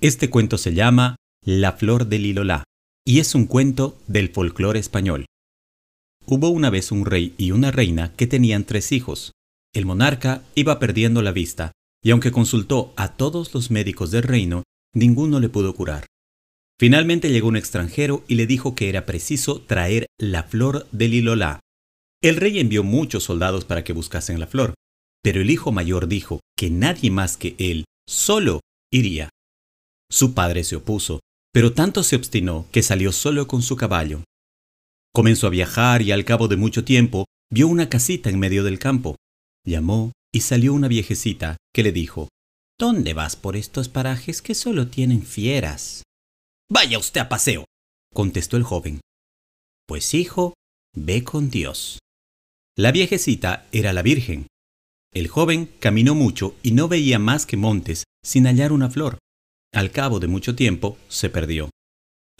Este cuento se llama La flor del Lilolá y es un cuento del folclore español. Hubo una vez un rey y una reina que tenían tres hijos. El monarca iba perdiendo la vista y aunque consultó a todos los médicos del reino, ninguno le pudo curar. Finalmente llegó un extranjero y le dijo que era preciso traer la flor del Lilolá. El rey envió muchos soldados para que buscasen la flor, pero el hijo mayor dijo que nadie más que él, solo, iría. Su padre se opuso, pero tanto se obstinó que salió solo con su caballo. Comenzó a viajar y al cabo de mucho tiempo vio una casita en medio del campo. Llamó y salió una viejecita que le dijo, ¿Dónde vas por estos parajes que solo tienen fieras? Vaya usted a paseo, contestó el joven. Pues hijo, ve con Dios. La viejecita era la Virgen. El joven caminó mucho y no veía más que montes sin hallar una flor. Al cabo de mucho tiempo, se perdió.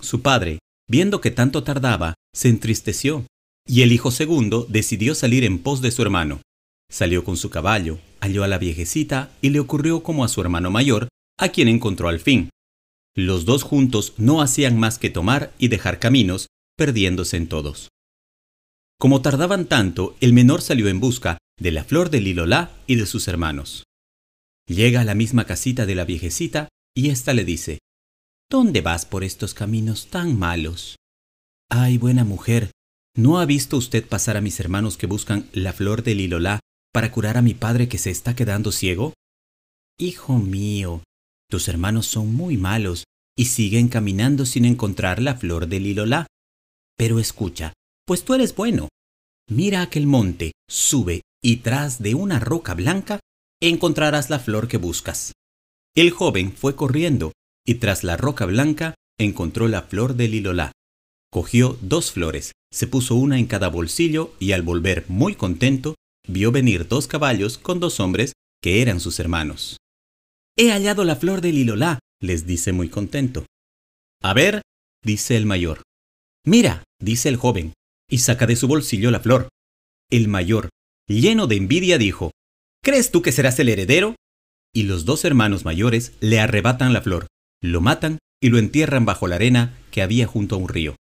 Su padre, viendo que tanto tardaba, se entristeció, y el hijo segundo decidió salir en pos de su hermano. Salió con su caballo, halló a la viejecita y le ocurrió como a su hermano mayor, a quien encontró al fin. Los dos juntos no hacían más que tomar y dejar caminos, perdiéndose en todos. Como tardaban tanto, el menor salió en busca de la flor de Lilolá y de sus hermanos. Llega a la misma casita de la viejecita y ésta le dice, ¿Dónde vas por estos caminos tan malos? Ay, buena mujer, ¿no ha visto usted pasar a mis hermanos que buscan la flor del Lilolá para curar a mi padre que se está quedando ciego? Hijo mío, tus hermanos son muy malos y siguen caminando sin encontrar la flor del Lilolá. Pero escucha, pues tú eres bueno. Mira aquel monte, sube y tras de una roca blanca encontrarás la flor que buscas. El joven fue corriendo y tras la roca blanca encontró la flor del lilolá. Cogió dos flores, se puso una en cada bolsillo y al volver muy contento, vio venir dos caballos con dos hombres que eran sus hermanos. He hallado la flor del lilolá, les dice muy contento. A ver, dice el mayor. Mira, dice el joven, y saca de su bolsillo la flor. El mayor, lleno de envidia, dijo, ¿Crees tú que serás el heredero? Y los dos hermanos mayores le arrebatan la flor, lo matan y lo entierran bajo la arena que había junto a un río.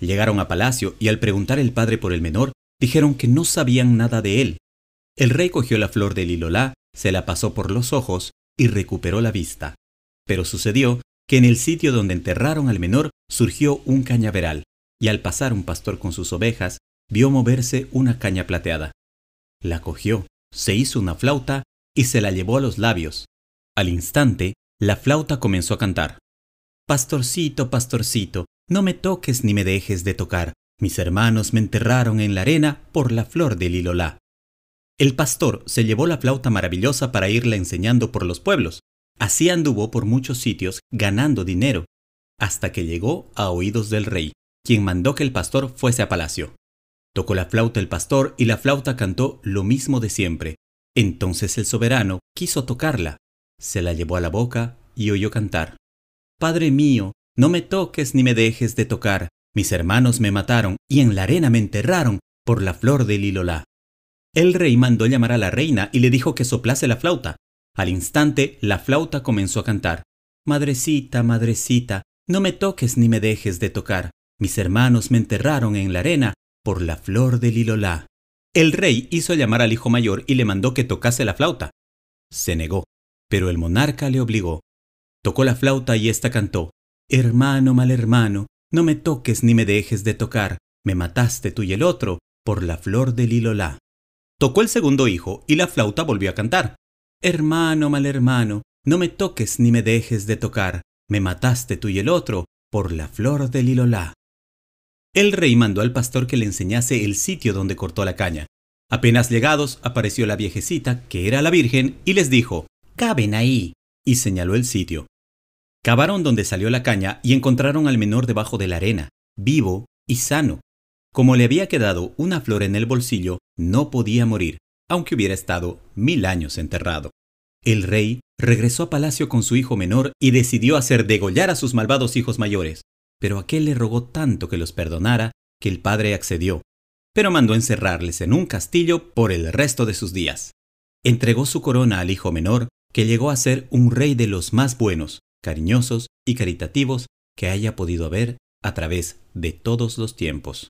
Llegaron a palacio y al preguntar el padre por el menor, dijeron que no sabían nada de él. El rey cogió la flor de lilolá, se la pasó por los ojos y recuperó la vista. Pero sucedió que en el sitio donde enterraron al menor surgió un cañaveral, y al pasar un pastor con sus ovejas, vio moverse una caña plateada. La cogió, se hizo una flauta y se la llevó a los labios. Al instante, la flauta comenzó a cantar. Pastorcito, pastorcito, no me toques ni me dejes de tocar. Mis hermanos me enterraron en la arena por la flor del lilolá. El pastor se llevó la flauta maravillosa para irla enseñando por los pueblos. Así anduvo por muchos sitios ganando dinero, hasta que llegó a oídos del rey, quien mandó que el pastor fuese a palacio. Tocó la flauta el pastor y la flauta cantó lo mismo de siempre, entonces el soberano quiso tocarla, se la llevó a la boca y oyó cantar. Padre mío, no me toques ni me dejes de tocar. Mis hermanos me mataron y en la arena me enterraron por la flor del lilolá. El rey mandó llamar a la reina y le dijo que soplase la flauta. Al instante la flauta comenzó a cantar. Madrecita, madrecita, no me toques ni me dejes de tocar. Mis hermanos me enterraron en la arena por la flor del lilolá. El rey hizo llamar al hijo mayor y le mandó que tocase la flauta. Se negó, pero el monarca le obligó. Tocó la flauta y ésta cantó, Hermano mal hermano, no me toques ni me dejes de tocar, me mataste tú y el otro por la flor del lilolá. Tocó el segundo hijo y la flauta volvió a cantar. Hermano mal hermano, no me toques ni me dejes de tocar, me mataste tú y el otro por la flor del lilolá. El rey mandó al pastor que le enseñase el sitio donde cortó la caña. Apenas llegados, apareció la viejecita, que era la Virgen, y les dijo, Caben ahí, y señaló el sitio. Cavaron donde salió la caña y encontraron al menor debajo de la arena, vivo y sano. Como le había quedado una flor en el bolsillo, no podía morir, aunque hubiera estado mil años enterrado. El rey regresó a palacio con su hijo menor y decidió hacer degollar a sus malvados hijos mayores, pero aquel le rogó tanto que los perdonara que el padre accedió, pero mandó encerrarles en un castillo por el resto de sus días. Entregó su corona al hijo menor, que llegó a ser un rey de los más buenos, cariñosos y caritativos que haya podido haber a través de todos los tiempos.